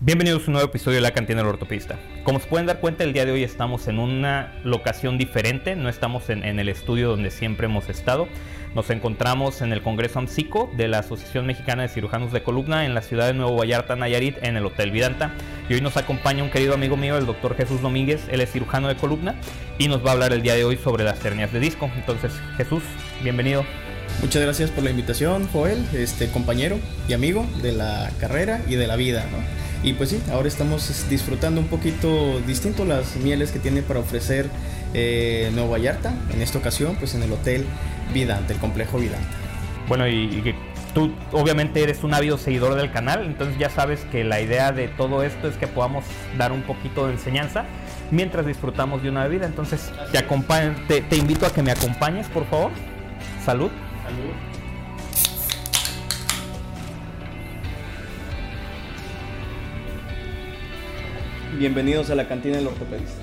Bienvenidos a un nuevo episodio de La Cantina del Ortopista. Como se pueden dar cuenta, el día de hoy estamos en una locación diferente, no estamos en, el estudio donde siempre hemos estado. Nos encontramos en el Congreso AMSICO de la Asociación Mexicana de Cirujanos de Columna en la ciudad de Nuevo Vallarta, Nayarit, en el Hotel Vidanta. Y hoy nos acompaña un querido amigo mío, el doctor Jesús Domínguez, él es cirujano de columna y nos va a hablar el día de hoy sobre las hernias de disco. Entonces, Jesús, bienvenido. Muchas gracias por la invitación, Joel, este compañero y amigo de la carrera y de la vida, ¿no? Y pues sí, ahora estamos disfrutando un poquito distinto las mieles que tiene para ofrecer eh, Nuevo Vallarta, en esta ocasión pues en el Hotel Vidante, el complejo Vidante. Bueno, y, tú obviamente eres un ávido seguidor del canal, entonces ya sabes que la idea de todo esto es que podamos dar un poquito de enseñanza mientras disfrutamos de una bebida. Entonces te, te invito a que me acompañes, por favor. Salud. Salud. Bienvenidos a la cantina del ortopedista.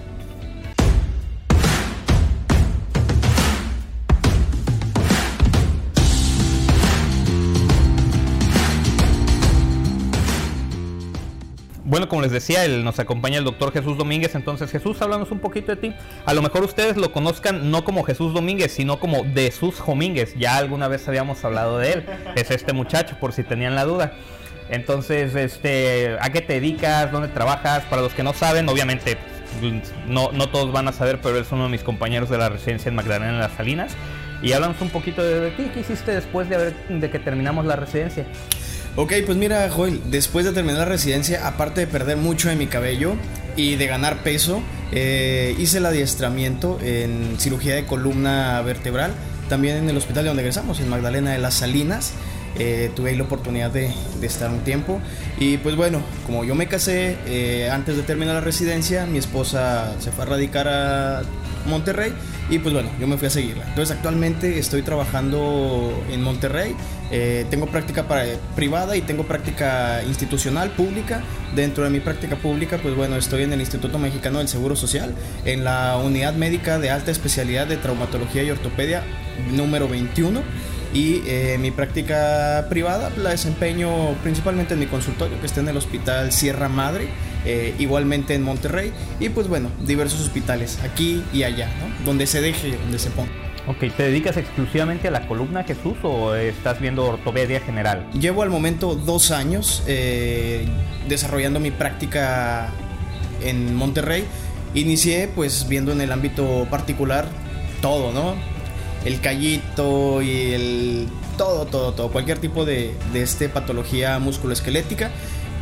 Bueno, como les decía, él, nos acompaña el doctor Jesús Domínguez. Entonces, Jesús, háblanos un poquito de ti. A lo mejor ustedes lo conozcan no como Jesús Domínguez, sino como Jesús Domínguez. Ya alguna vez habíamos hablado de él. Es este muchacho, por si tenían la duda. Entonces, este, ¿a qué te dedicas? ¿Dónde trabajas? Para los que no saben, obviamente no, no todos van a saber, pero es uno de mis compañeros de la residencia en Magdalena en las Salinas. Y hablamos un poquito de, ti, ¿qué hiciste después de, de que terminamos la residencia? Ok, pues mira, Joel, después de terminar la residencia, aparte de perder mucho de mi cabello y de ganar peso, eh, hice el adiestramiento en cirugía de columna vertebral, también en el hospital donde egresamos, en Magdalena de las Salinas. Eh, tuve ahí la oportunidad de, estar un tiempo. Y pues bueno, como yo me casé eh, antes de terminar la residencia, mi esposa se fue a radicar a Monterrey y pues bueno, yo me fui a seguirla. Entonces actualmente estoy trabajando en Monterrey, eh, tengo práctica para, privada y tengo práctica institucional, pública. Dentro de mi práctica pública, pues bueno, estoy en el Instituto Mexicano del Seguro Social, en la unidad médica de alta especialidad de traumatología y ortopedia número 21 y eh, mi práctica privada la desempeño principalmente en mi consultorio que está en el Hospital Sierra Madre, eh, igualmente en Monterrey y pues bueno, diversos hospitales aquí y allá, ¿no? donde se deje, donde se ponga. Ok, ¿te dedicas exclusivamente a la columna Jesús o estás viendo ortopedia general? Llevo al momento dos años eh, desarrollando mi práctica en Monterrey. Inicié pues viendo en el ámbito particular todo, ¿no? El callito y el todo, todo, todo, cualquier tipo de, de este patología musculoesquelética.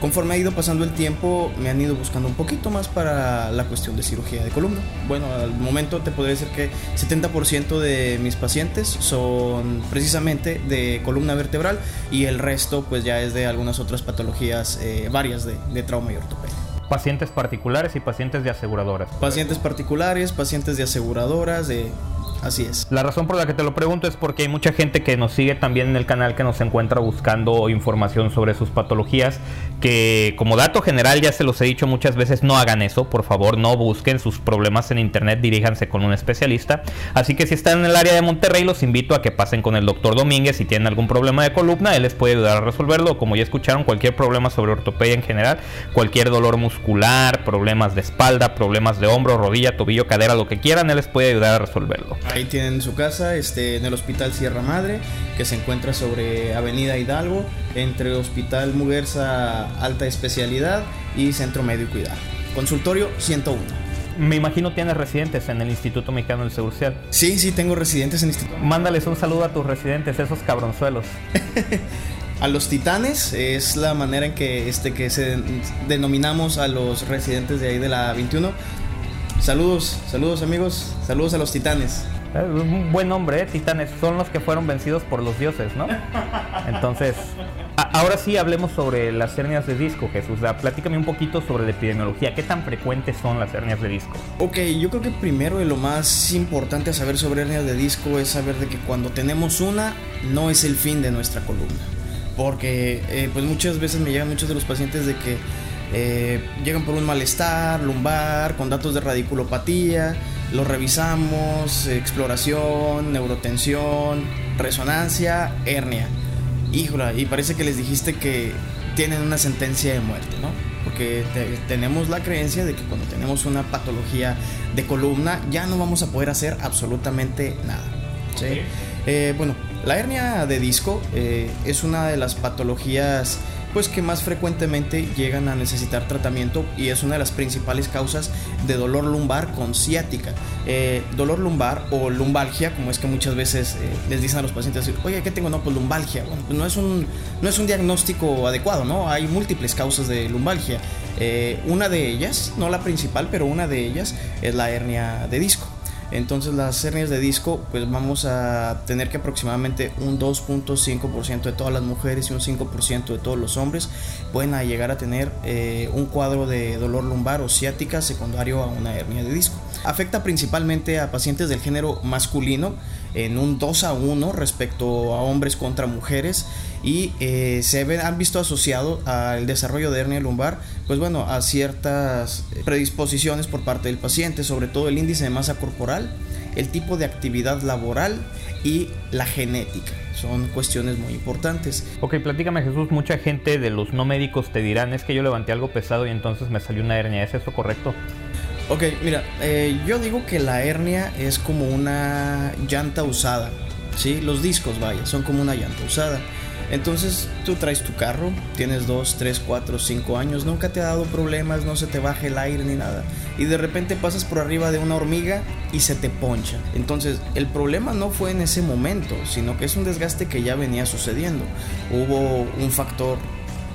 Conforme ha ido pasando el tiempo, me han ido buscando un poquito más para la cuestión de cirugía de columna. Bueno, al momento te podría decir que 70% de mis pacientes son precisamente de columna vertebral y el resto pues ya es de algunas otras patologías eh, varias de, de trauma y ortopedia. Pacientes particulares y pacientes de aseguradoras. Pacientes particulares, pacientes de aseguradoras, de Así es. La razón por la que te lo pregunto es porque hay mucha gente que nos sigue también en el canal que nos encuentra buscando información sobre sus patologías, que como dato general ya se los he dicho muchas veces, no hagan eso, por favor, no busquen sus problemas en internet, diríjanse con un especialista. Así que si están en el área de Monterrey, los invito a que pasen con el doctor Domínguez si tienen algún problema de columna, él les puede ayudar a resolverlo. Como ya escucharon, cualquier problema sobre ortopedia en general, cualquier dolor muscular, problemas de espalda, problemas de hombro, rodilla, tobillo, cadera, lo que quieran, él les puede ayudar a resolverlo. Ahí tienen su casa, este, en el Hospital Sierra Madre, que se encuentra sobre Avenida Hidalgo, entre Hospital Muguerza Alta Especialidad y Centro Médico y Cuidado. Consultorio 101. Me imagino tienes residentes en el Instituto Mexicano del Seguro Social. Sí, sí, tengo residentes en el Instituto. Mándales un saludo a tus residentes, esos cabronzuelos. a los titanes es la manera en que, este, que se denominamos a los residentes de ahí de la 21. Saludos, saludos amigos, saludos a los titanes. Un buen nombre, ¿eh? Titanes. Son los que fueron vencidos por los dioses, ¿no? Entonces, ahora sí hablemos sobre las hernias de disco, Jesús. platícame un poquito sobre la epidemiología. ¿Qué tan frecuentes son las hernias de disco? Ok, yo creo que primero y lo más importante a saber sobre hernias de disco es saber de que cuando tenemos una, no es el fin de nuestra columna. Porque, eh, pues muchas veces me llegan muchos de los pacientes de que eh, llegan por un malestar lumbar, con datos de radiculopatía lo revisamos, exploración, neurotensión, resonancia, hernia. Híjole, y parece que les dijiste que tienen una sentencia de muerte, ¿no? porque tenemos la creencia de que cuando tenemos una patología de columna ya no vamos a poder hacer absolutamente nada. Eh, bueno, la hernia de disco eh, es una de las patologías pues que más frecuentemente llegan a necesitar tratamiento y es una de las principales causas de dolor lumbar con ciática. Eh, dolor lumbar o lumbalgia, como es que muchas veces eh, les dicen a los pacientes, oye, ¿qué tengo? No, pues lumbalgia. Bueno, pues no es un, no es un diagnóstico adecuado, ¿no? Hay múltiples causas de lumbalgia. Eh, una de ellas, no la principal, pero una de ellas es la hernia de disco. Entonces las hernias de disco, pues vamos a tener que aproximadamente un 2.5% de todas las mujeres y un 5% de todos los hombres pueden llegar a tener eh, un cuadro de dolor lumbar o ciática secundario a una hernia de disco. Afecta principalmente a pacientes del género masculino en un 2 a 1 respecto a hombres contra mujeres y eh, se han visto asociado al desarrollo de hernia lumbar, pues bueno, a ciertas predisposiciones por parte del paciente, sobre todo el índice de masa corporal, el tipo de actividad laboral y la genética. Son cuestiones muy importantes. Ok, platícame Jesús, mucha gente de los no médicos te dirán, es que yo levanté algo pesado y entonces me salió una hernia, ¿es eso correcto? Ok, mira, eh, yo digo que la hernia es como una llanta usada, ¿sí? Los discos, vaya, son como una llanta usada. Entonces tú traes tu carro, tienes 2, 3, 4, 5 años, nunca te ha dado problemas, no se te baja el aire ni nada. Y de repente pasas por arriba de una hormiga y se te poncha. Entonces el problema no fue en ese momento, sino que es un desgaste que ya venía sucediendo. Hubo un factor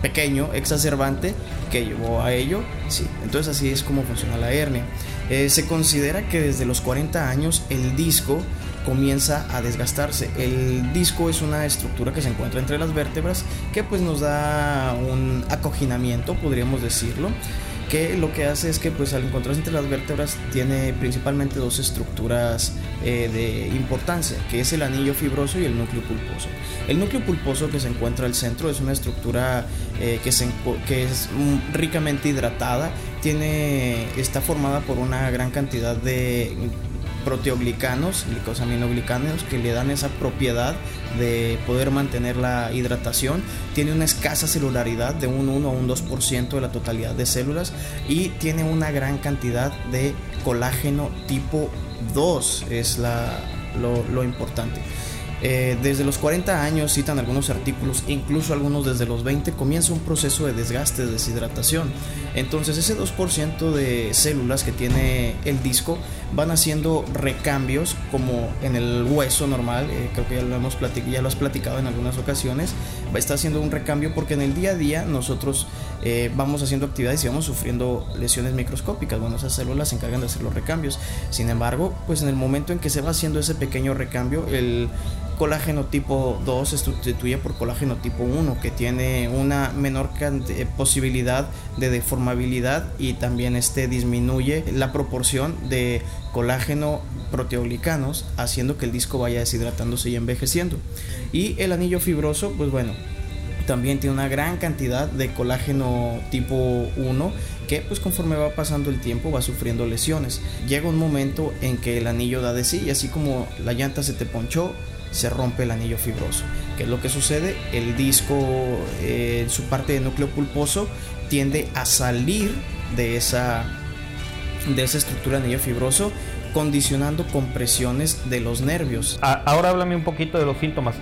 pequeño, exacerbante, que llevó a ello. Sí, entonces así es como funciona la hernia. Eh, se considera que desde los 40 años el disco comienza a desgastarse. El disco es una estructura que se encuentra entre las vértebras que pues nos da un acoginamiento, podríamos decirlo que lo que hace es que pues al encontrarse entre las vértebras tiene principalmente dos estructuras eh, de importancia, que es el anillo fibroso y el núcleo pulposo. El núcleo pulposo que se encuentra al centro es una estructura eh, que, que es ricamente hidratada, tiene, está formada por una gran cantidad de proteoglicanos, glicosaminoglicanos, que le dan esa propiedad de poder mantener la hidratación. Tiene una escasa celularidad de un 1 o un 2% de la totalidad de células y tiene una gran cantidad de colágeno tipo 2, es la, lo importante. Eh, desde los 40 años, citan algunos artículos, incluso algunos desde los 20, comienza un proceso de desgaste, de deshidratación. Entonces ese 2% de células que tiene el disco van haciendo recambios como en el hueso normal, eh, creo que ya lo, hemos ya lo has platicado en algunas ocasiones, está haciendo un recambio porque en el día a día nosotros eh, vamos haciendo actividades y vamos sufriendo lesiones microscópicas, bueno, esas células se encargan de hacer los recambios. Sin embargo, pues en el momento en que se va haciendo ese pequeño recambio, el colágeno tipo 2 se sustituye por colágeno tipo 1 que tiene una menor eh, posibilidad de deformabilidad y también este disminuye la proporción de colágeno proteoglicanos haciendo que el disco vaya deshidratándose y envejeciendo y el anillo fibroso pues bueno también tiene una gran cantidad de colágeno tipo 1 que pues conforme va pasando el tiempo va sufriendo lesiones. Llega un momento en que el anillo da de sí y así como la llanta se te ponchó, se rompe el anillo fibroso. ¿Qué es lo que sucede? El disco, eh, en su parte de núcleo pulposo, tiende a salir de esa, de esa estructura de anillo fibroso condicionando compresiones de los nervios. Ahora háblame un poquito de los síntomas.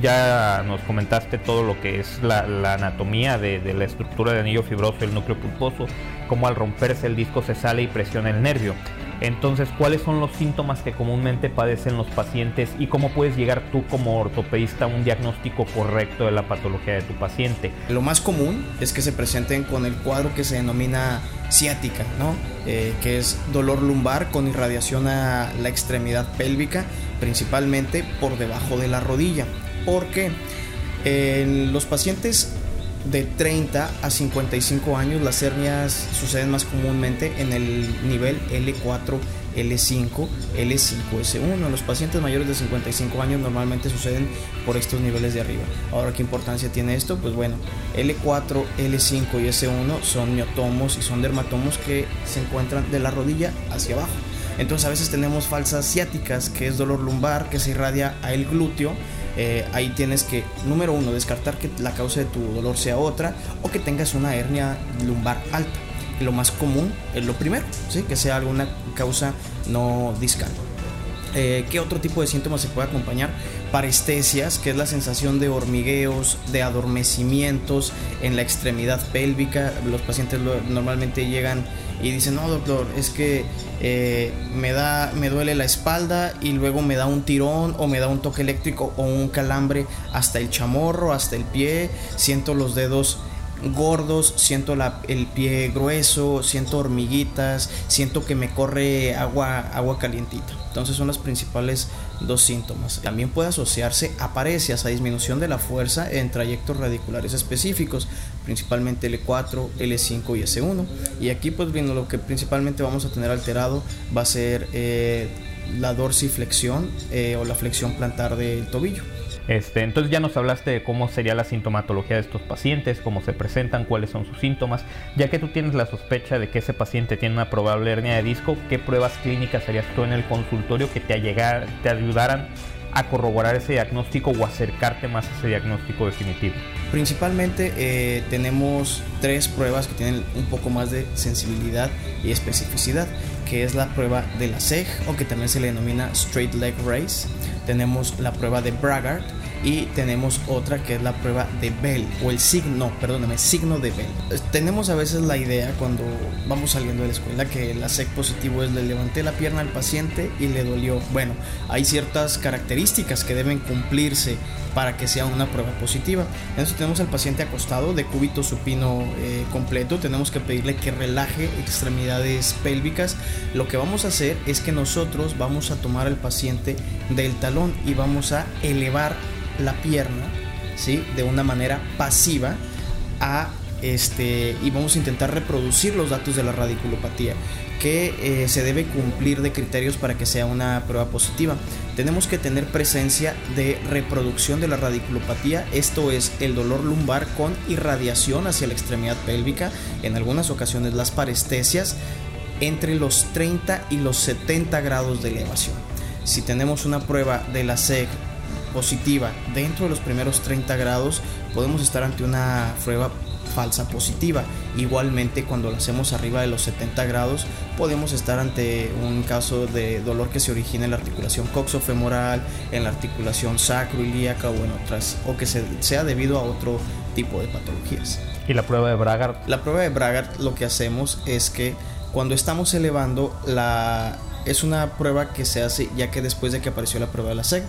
Ya nos comentaste todo lo que es la, anatomía de, de, la estructura del anillo fibroso el núcleo pulposo, cómo al romperse el disco se sale y presiona el nervio. Entonces, ¿cuáles son los síntomas que comúnmente padecen los pacientes y cómo puedes llegar tú como ortopedista a un diagnóstico correcto de la patología de tu paciente? Lo más común es que se presenten con el cuadro que se denomina ciática, ¿no? Eh, que es dolor lumbar con irradiación a la extremidad pélvica, principalmente por debajo de la rodilla. ¿Por qué? En los pacientes de 30 a 55 años las hernias suceden más comúnmente en el nivel L4, L5, L5S1. Los pacientes mayores de 55 años normalmente suceden por estos niveles de arriba. Ahora, ¿qué importancia tiene esto? Pues bueno, L4, L5 y S1 son miotomos y son dermatomos que se encuentran de la rodilla hacia abajo. Entonces a veces tenemos falsas ciáticas, que es dolor lumbar que se irradia a el glúteo Eh, ahí tienes que, número uno, descartar que la causa de tu dolor sea otra o que tengas una hernia lumbar alta. Lo más común es lo primero, ¿sí? que sea alguna causa no discal. Eh, ¿Qué otro tipo de síntomas se puede acompañar? Parestesias, que es la sensación de hormigueos, de adormecimientos en la extremidad pélvica. Los pacientes normalmente llegan y dicen, no doctor, es que eh, me, da, me duele la espalda y luego me da un tirón o me da un toque eléctrico o un calambre hasta el chamorro, hasta el pie, siento los dedos gordos, siento el pie grueso, siento hormiguitas, siento que me corre agua, agua calientita. Entonces son los principales dos síntomas. También puede asociarse a parecias, a disminución de la fuerza en trayectos radiculares específicos, principalmente L4, L5 y S1. Y aquí pues viendo lo que principalmente vamos a tener alterado va a ser eh, la dorsiflexión eh, o la flexión plantar del tobillo. Este, entonces ya nos hablaste de cómo sería la sintomatología de estos pacientes, cómo se presentan, cuáles son sus síntomas. Ya que tú tienes la sospecha de que ese paciente tiene una probable hernia de disco, ¿qué pruebas clínicas harías tú en el consultorio que te, te ayudaran a corroborar ese diagnóstico o acercarte más a ese diagnóstico definitivo? Principalmente eh, tenemos tres pruebas que tienen un poco más de sensibilidad y especificidad, que es la prueba de la SEG o que también se le denomina Straight Leg Race tenemos la prueba de Braggart y tenemos otra que es la prueba de Bell o el signo, perdóname, signo de Bell. Tenemos a veces la idea cuando vamos saliendo de la escuela que la SEC positivo es le levanté la pierna al paciente y le dolió. Bueno, hay ciertas características que deben cumplirse para que sea una prueba positiva. Entonces tenemos al paciente acostado de cúbito supino eh, completo, tenemos que pedirle que relaje extremidades pélvicas. Lo que vamos a hacer es que nosotros vamos a tomar al paciente del talón y vamos a elevar la pierna, ¿sí? De una manera pasiva a este, y vamos a intentar reproducir los datos de la radiculopatía que eh, se debe cumplir de criterios para que sea una prueba positiva. Tenemos que tener presencia de reproducción de la radiculopatía, esto es el dolor lumbar con irradiación hacia la extremidad pélvica, en algunas ocasiones las parestesias, entre los 30 y los 70 grados de elevación. Si tenemos una prueba de la SEG positiva dentro de los primeros 30 grados, podemos estar ante una prueba falsa positiva. Igualmente cuando lo hacemos arriba de los 70 grados podemos estar ante un caso de dolor que se origina en la articulación coxofemoral, en la articulación sacroiliaca o en otras o que sea debido a otro tipo de patologías. ¿Y la prueba de Bragard? La prueba de Bragard lo que hacemos es que cuando estamos elevando la es una prueba que se hace ya que después de que apareció la prueba de la SEG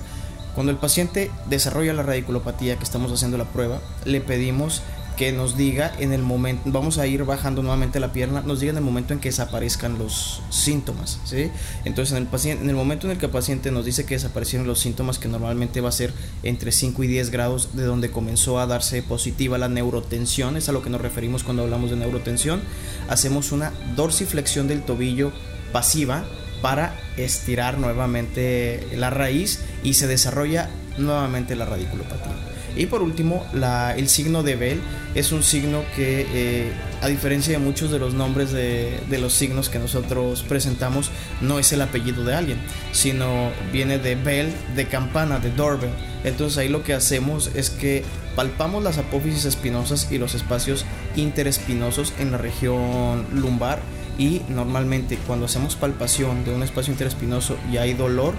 cuando el paciente desarrolla la radiculopatía que estamos haciendo la prueba, le pedimos que nos diga en el momento, vamos a ir bajando nuevamente la pierna, nos diga en el momento en que desaparezcan los síntomas, ¿sí? Entonces en el, paciente, en el momento en el que el paciente nos dice que desaparecieron los síntomas, que normalmente va a ser entre 5 y 10 grados de donde comenzó a darse positiva la neurotensión, es a lo que nos referimos cuando hablamos de neurotensión, hacemos una dorsiflexión del tobillo pasiva para estirar nuevamente la raíz y se desarrolla nuevamente la radiculopatía. Y por último, el signo de Bell es un signo que, eh, a diferencia de muchos de los nombres de, los signos que nosotros presentamos, no es el apellido de alguien, sino viene de Bell, de campana, de doorbell. Entonces ahí lo que hacemos es que palpamos las apófisis espinosas y los espacios interespinosos en la región lumbar y normalmente cuando hacemos palpación de un espacio interespinoso y hay dolor,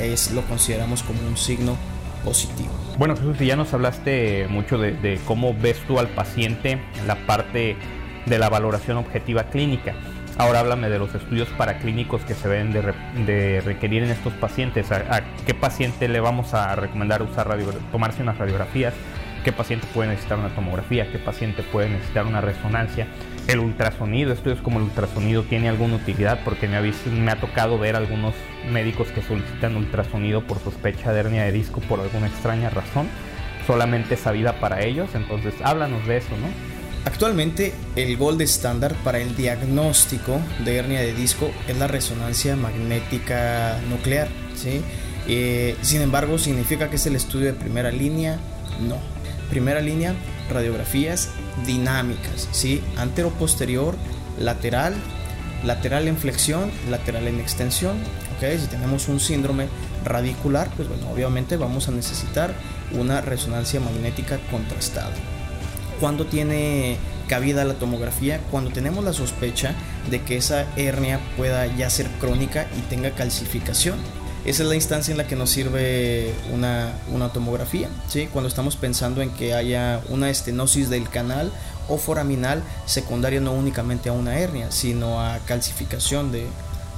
es, lo consideramos como un signo positivo. Bueno Jesús, ya nos hablaste mucho de, cómo ves tú al paciente la parte de la valoración objetiva clínica. Ahora háblame de los estudios paraclínicos que se deben de, requerir en estos pacientes. ¿A, qué paciente le vamos a recomendar usar tomarse unas radiografías? ¿Qué paciente puede necesitar una tomografía? ¿Qué paciente puede necesitar una resonancia? el ultrasonido, estudios como el ultrasonido tiene alguna utilidad porque me ha, me ha tocado ver algunos médicos que solicitan ultrasonido por sospecha de hernia de disco por alguna extraña razón, solamente sabida para ellos, entonces háblanos de eso, ¿no? Actualmente el gold estándar para el diagnóstico de hernia de disco es la resonancia magnética nuclear, ¿sí? Eh, sin embargo, ¿significa que es el estudio de primera línea? No. Primera línea, radiografías dinámicas, ¿sí? Antero-posterior, lateral, lateral en flexión, lateral en extensión, Ok, si tenemos un síndrome radicular, pues bueno, obviamente vamos a necesitar una resonancia magnética contrastada. ¿Cuándo tiene cabida la tomografía? Cuando tenemos la sospecha de que esa hernia pueda ya ser crónica y tenga calcificación. Esa es la instancia en la que nos sirve una, tomografía, ¿sí? cuando estamos pensando en que haya una estenosis del canal o foraminal secundaria no únicamente a una hernia, sino a calcificación de,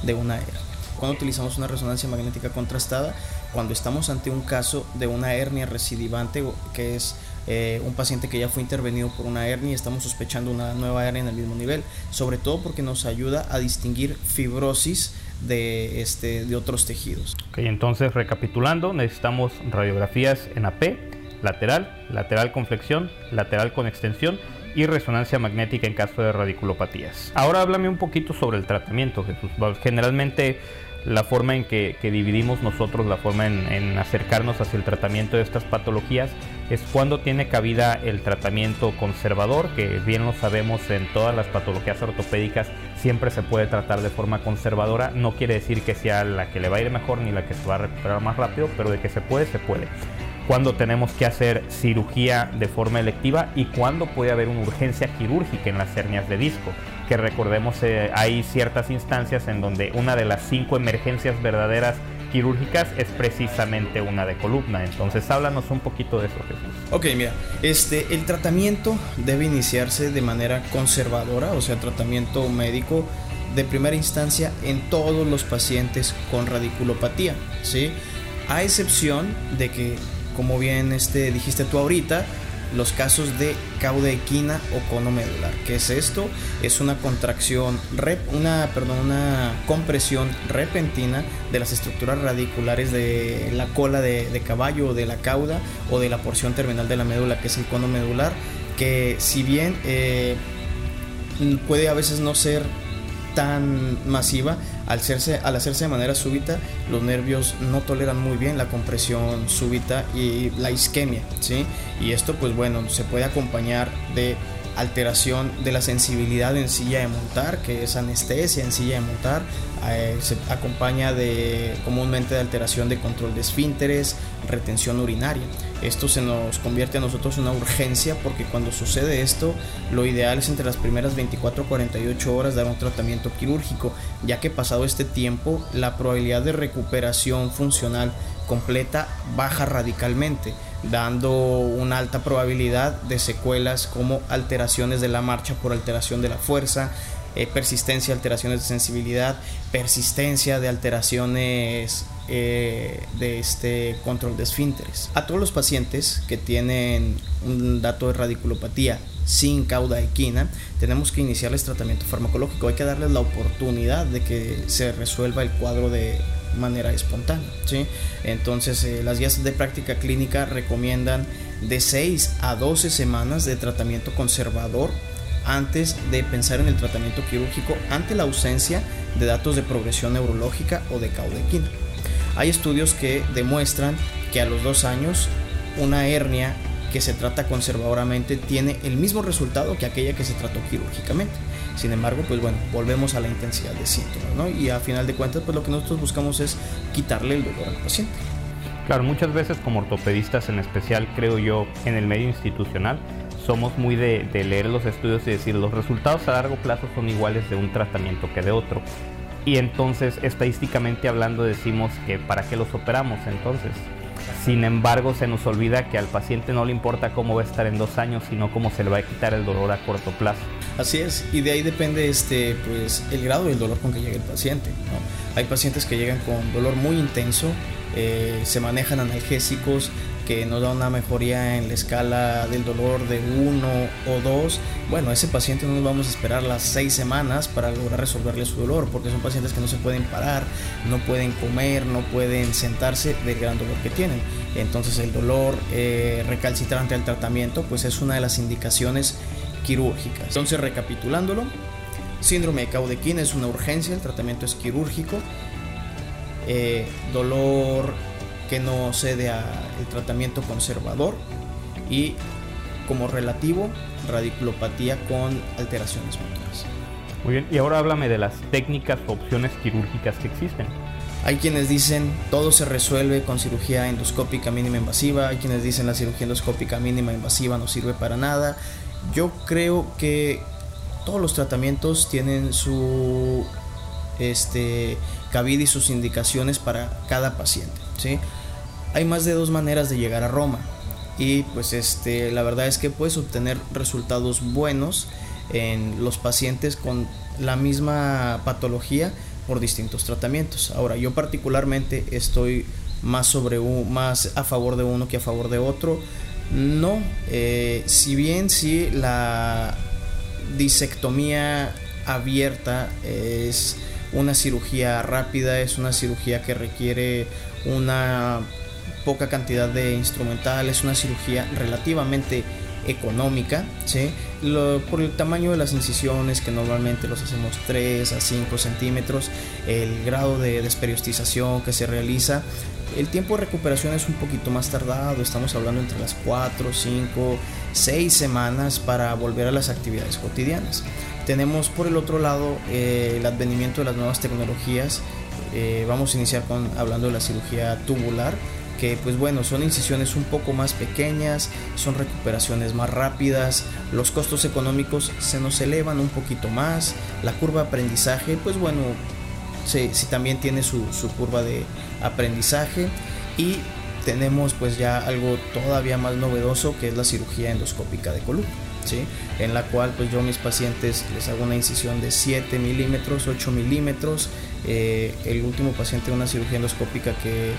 de una hernia. Cuando utilizamos una resonancia magnética contrastada, cuando estamos ante un caso de una hernia recidivante, que es eh, un paciente que ya fue intervenido por una hernia y estamos sospechando una nueva hernia en el mismo nivel, sobre todo porque nos ayuda a distinguir fibrosis de, este, de otros tejidos. Ok, entonces recapitulando, necesitamos radiografías en AP, lateral, lateral con flexión, lateral con extensión y resonancia magnética en caso de radiculopatías. Ahora háblame un poquito sobre el tratamiento, Jesús. Generalmente la forma en que, dividimos nosotros, la forma en, acercarnos hacia el tratamiento de estas patologías es cuando tiene cabida el tratamiento conservador, que bien lo sabemos en todas las patologías ortopédicas siempre se puede tratar de forma conservadora, no quiere decir que sea la que le va a ir mejor ni la que se va a recuperar más rápido, pero de que se puede, se puede cuando tenemos que hacer cirugía de forma electiva y cuando puede haber una urgencia quirúrgica en las hernias de disco. Que recordemos, eh, hay ciertas instancias en donde una de las cinco emergencias verdaderas quirúrgicas es precisamente una de columna. Entonces, háblanos un poquito de eso, Jesús. Ok, mira, este, el tratamiento debe iniciarse de manera conservadora, o sea, tratamiento médico de primera instancia en todos los pacientes con radiculopatía, ¿sí? A excepción de que como bien este, dijiste tú ahorita, los casos de cauda equina o cono medular. ¿Qué es esto? Es una contracción, una, perdón, una compresión repentina de las estructuras radiculares de la cola de, caballo o de la cauda o de la porción terminal de la médula, que es el cono medular, que si bien eh, puede a veces no ser tan masiva, al hacerse, al hacerse de manera súbita, los nervios no toleran muy bien la compresión súbita y la isquemia, ¿sí? Y esto, pues bueno, se puede acompañar de alteración de la sensibilidad en silla de montar, que es anestesia en silla de montar, eh, se acompaña de comúnmente de alteración de control de esfínteres, retención urinaria. Esto se nos convierte a nosotros en una urgencia porque cuando sucede esto, lo ideal es entre las primeras 24 a 48 horas dar un tratamiento quirúrgico, ya que pasado este tiempo la probabilidad de recuperación funcional completa baja radicalmente dando una alta probabilidad de secuelas como alteraciones de la marcha por alteración de la fuerza, eh, persistencia, alteraciones de sensibilidad, persistencia de alteraciones eh, de este control de esfínteres. A todos los pacientes que tienen un dato de radiculopatía sin cauda equina, tenemos que iniciarles tratamiento farmacológico. Hay que darles la oportunidad de que se resuelva el cuadro de manera espontánea. ¿sí? Entonces, eh, las guías de práctica clínica recomiendan de 6 a 12 semanas de tratamiento conservador antes de pensar en el tratamiento quirúrgico ante la ausencia de datos de progresión neurológica o de caudequina. Hay estudios que demuestran que a los dos años una hernia que se trata conservadoramente tiene el mismo resultado que aquella que se trató quirúrgicamente. Sin embargo, pues bueno, volvemos a la intensidad de síntomas, ¿no? Y a final de cuentas, pues lo que nosotros buscamos es quitarle el dolor al paciente. Claro, muchas veces como ortopedistas en especial, creo yo, en el medio institucional, somos muy de, leer los estudios y decir los resultados a largo plazo son iguales de un tratamiento que de otro. Y entonces, estadísticamente hablando, decimos que para qué los operamos entonces. Sin embargo, se nos olvida que al paciente no le importa cómo va a estar en dos años, sino cómo se le va a quitar el dolor a corto plazo. Así es, y de ahí depende este, pues, el grado del dolor con que llega el paciente. Hay pacientes que llegan con dolor muy intenso, eh, se manejan analgésicos que nos da una mejoría en la escala del dolor de 1 o 2. Bueno, ese paciente no nos vamos a esperar las 6 semanas para lograr resolverle su dolor, porque son pacientes que no se pueden parar, no pueden comer, no pueden sentarse del gran dolor que tienen. Entonces el dolor eh, recalcitrante al tratamiento pues es una de las indicaciones quirúrgicas. Entonces, recapitulándolo, síndrome de Caudequín es una urgencia, el tratamiento es quirúrgico. Eh, dolor que no cede al tratamiento conservador y como relativo radiculopatía con alteraciones motoras. Muy bien, y ahora háblame de las técnicas o opciones quirúrgicas que existen. Hay quienes dicen todo se resuelve con cirugía endoscópica mínima invasiva, hay quienes dicen la cirugía endoscópica mínima invasiva no sirve para nada. Yo creo que todos los tratamientos tienen su este, cabida y sus indicaciones para cada paciente. ¿sí? Hay más de dos maneras de llegar a Roma y pues este, la verdad es que puedes obtener resultados buenos en los pacientes con la misma patología por distintos tratamientos. Ahora, yo particularmente estoy más, sobre más a favor de uno que a favor de otro. No, eh, si bien si la disectomía abierta es una cirugía rápida, es una cirugía que requiere una poca cantidad de instrumental, es una cirugía relativamente económica, ¿sí? por el tamaño de las incisiones, que normalmente los hacemos 3 a 5 centímetros, el grado de desperiostización que se realiza, el tiempo de recuperación es un poquito más tardado, estamos hablando entre las 4, 5, 6 semanas para volver a las actividades cotidianas. Tenemos por el otro lado eh, el advenimiento de las nuevas tecnologías, eh, vamos a iniciar con, hablando de la cirugía tubular, pues bueno, son incisiones un poco más pequeñas, son recuperaciones más rápidas, los costos económicos se nos elevan un poquito más, la curva de aprendizaje pues bueno, sí, también tiene su, curva de aprendizaje y tenemos pues ya algo todavía más novedoso que es la cirugía endoscópica de columna. ¿Sí? en la cual pues yo mis pacientes les hago una incisión de 7 milímetros, 8 milímetros. Eh, el último paciente una cirugía endoscópica que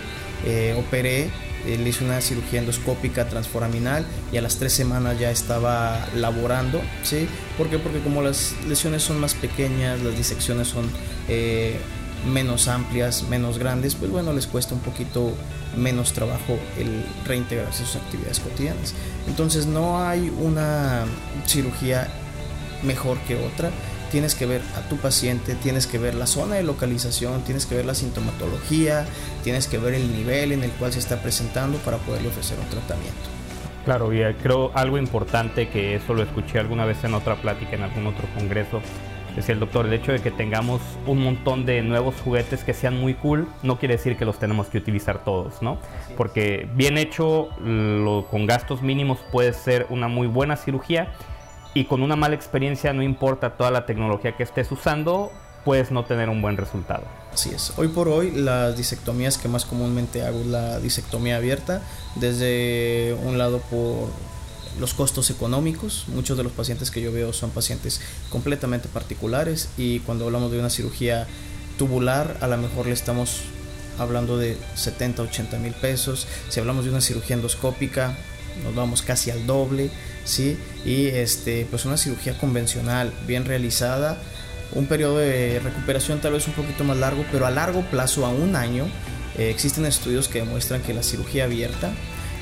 eh, operé, le hice una cirugía endoscópica transforaminal y a las tres semanas ya estaba laborando, ¿sí? ¿Por qué? Porque como las lesiones son más pequeñas, las disecciones son eh, menos amplias, menos grandes, pues bueno, les cuesta un poquito menos trabajo el reintegrarse a sus actividades cotidianas. Entonces no hay una cirugía mejor que otra tienes que ver a tu paciente, tienes que ver la zona de localización, tienes que ver la sintomatología, tienes que ver el nivel en el cual se está presentando para poderle ofrecer un tratamiento. Claro, y creo algo importante que eso lo escuché alguna vez en otra plática, en algún otro congreso, decía el doctor, el hecho de que tengamos un montón de nuevos juguetes que sean muy cool, no quiere decir que los tenemos que utilizar todos, ¿no? Porque bien hecho, con gastos mínimos puede ser una muy buena cirugía y con una mala experiencia, no importa toda la tecnología que estés usando, puedes no tener un buen resultado. Así es. Hoy por hoy las disectomías que más comúnmente hago es la disectomía abierta, desde un lado por los costos económicos. Muchos de los pacientes que yo veo son pacientes completamente particulares y cuando hablamos de una cirugía tubular a lo mejor le estamos hablando de 70, 80 mil pesos. Si hablamos de una cirugía endoscópica nos vamos casi al doble, ¿sí? Y este, pues una cirugía convencional, bien realizada, un periodo de recuperación tal vez un poquito más largo, pero a largo plazo, a un año, eh, existen estudios que demuestran que la cirugía abierta,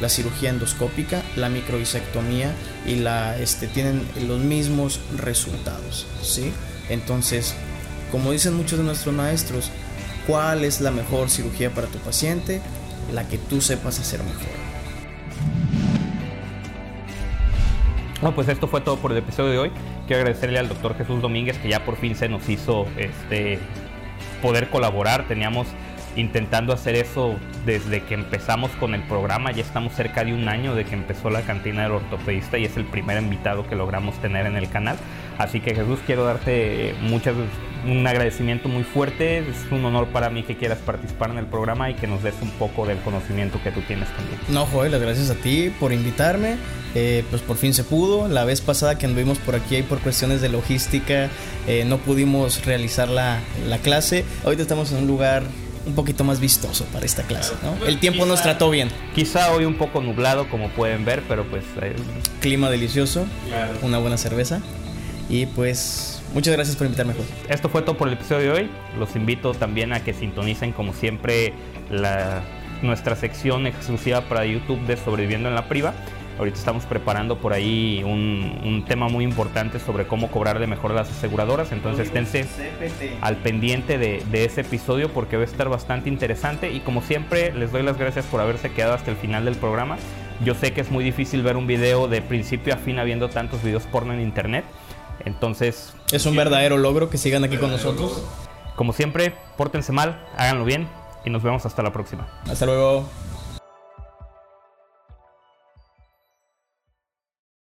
la cirugía endoscópica, la microdisectomía y la este, tienen los mismos resultados, ¿sí? Entonces, como dicen muchos de nuestros maestros, ¿cuál es la mejor cirugía para tu paciente? La que tú sepas hacer mejor. Bueno, pues esto fue todo por el episodio de hoy. Quiero agradecerle al doctor Jesús Domínguez que ya por fin se nos hizo este, poder colaborar. Teníamos intentando hacer eso desde que empezamos con el programa. Ya estamos cerca de un año de que empezó la cantina del ortopedista y es el primer invitado que logramos tener en el canal. Así que Jesús, quiero darte muchas un agradecimiento muy fuerte. Es un honor para mí que quieras participar en el programa y que nos des un poco del conocimiento que tú tienes también. No, Joel, gracias a ti por invitarme. Eh, pues por fin se pudo. La vez pasada que anduvimos por aquí y por cuestiones de logística eh, no pudimos realizar la, la clase. Ahorita estamos en un lugar un poquito más vistoso para esta clase. ¿no? El tiempo nos trató bien. Quizá hoy un poco nublado, como pueden ver, pero pues. Eh, Clima delicioso, una buena cerveza. Y pues Muchas gracias por invitarme, José. Esto fue todo por el episodio de hoy. Los invito también a que sintonicen, como siempre, la, nuestra sección exclusiva para YouTube de Sobreviviendo en la Priva. Ahorita estamos preparando por ahí un, tema muy importante sobre cómo cobrar de mejor a las aseguradoras. Entonces esténse al pendiente de, de, ese episodio porque va a estar bastante interesante. Y como siempre, les doy las gracias por haberse quedado hasta el final del programa. Yo sé que es muy difícil ver un video de principio a fin habiendo tantos videos porno en internet. Entonces... Es un verdadero logro que sigan aquí con nosotros. Como siempre, pórtense mal, háganlo bien y nos vemos hasta la próxima. Hasta luego.